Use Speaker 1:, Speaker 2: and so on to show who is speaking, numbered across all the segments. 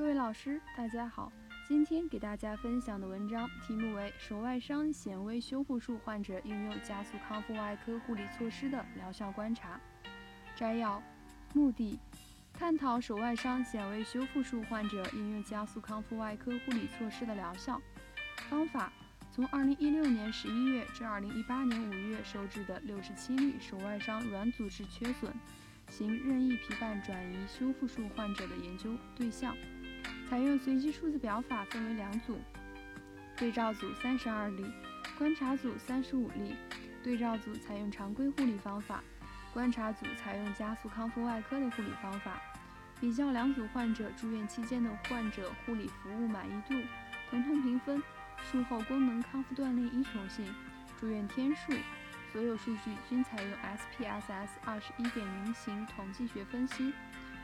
Speaker 1: 各位老师，大家好。今天给大家分享的文章题目为《手外伤显微修复术患者应用加速康复外科护理措施的疗效观察》。摘要：目的，探讨手外伤显微修复术患者应用加速康复外科护理措施的疗效。方法：从2016年11月至2018年5月收治的67例手外伤软组织缺损型任意皮瓣转移修复术患者的研究对象。采用随机数字表法，分为两组：对照组三十二例，观察组三十五例。对照组采用常规护理方法，观察组采用加速康复外科的护理方法。比较两组患者住院期间的患者护理服务满意度、疼痛评分、术后功能康复锻炼依从性、住院天数，所有数据均采用 SPSS 二十一点零型统计学分析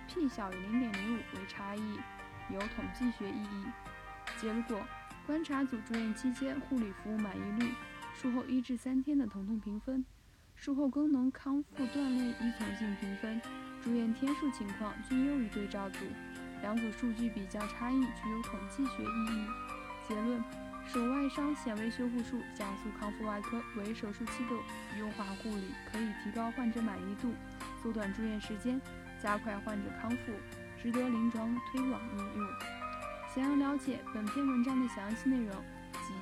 Speaker 1: ，p 小于零点零五为差异。有统计学意义。结果，观察组住院期间护理服务满意率、术后一至三天的疼痛评分、术后功能康复锻炼依从性评分、住院天数情况均优于对照组。两组数据比较差异具有统计学意义。结论：手外伤显微修复术加速康复外科为手术期的优化护理，可以提高患者满意度，缩短住院时间，加快患者康复。值得临床推广应用。想要了解本篇文章的详细内容及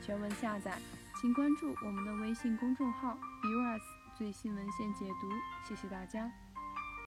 Speaker 1: 全文下载，请关注我们的微信公众号 “viewers 最新文献解读”。谢谢大家。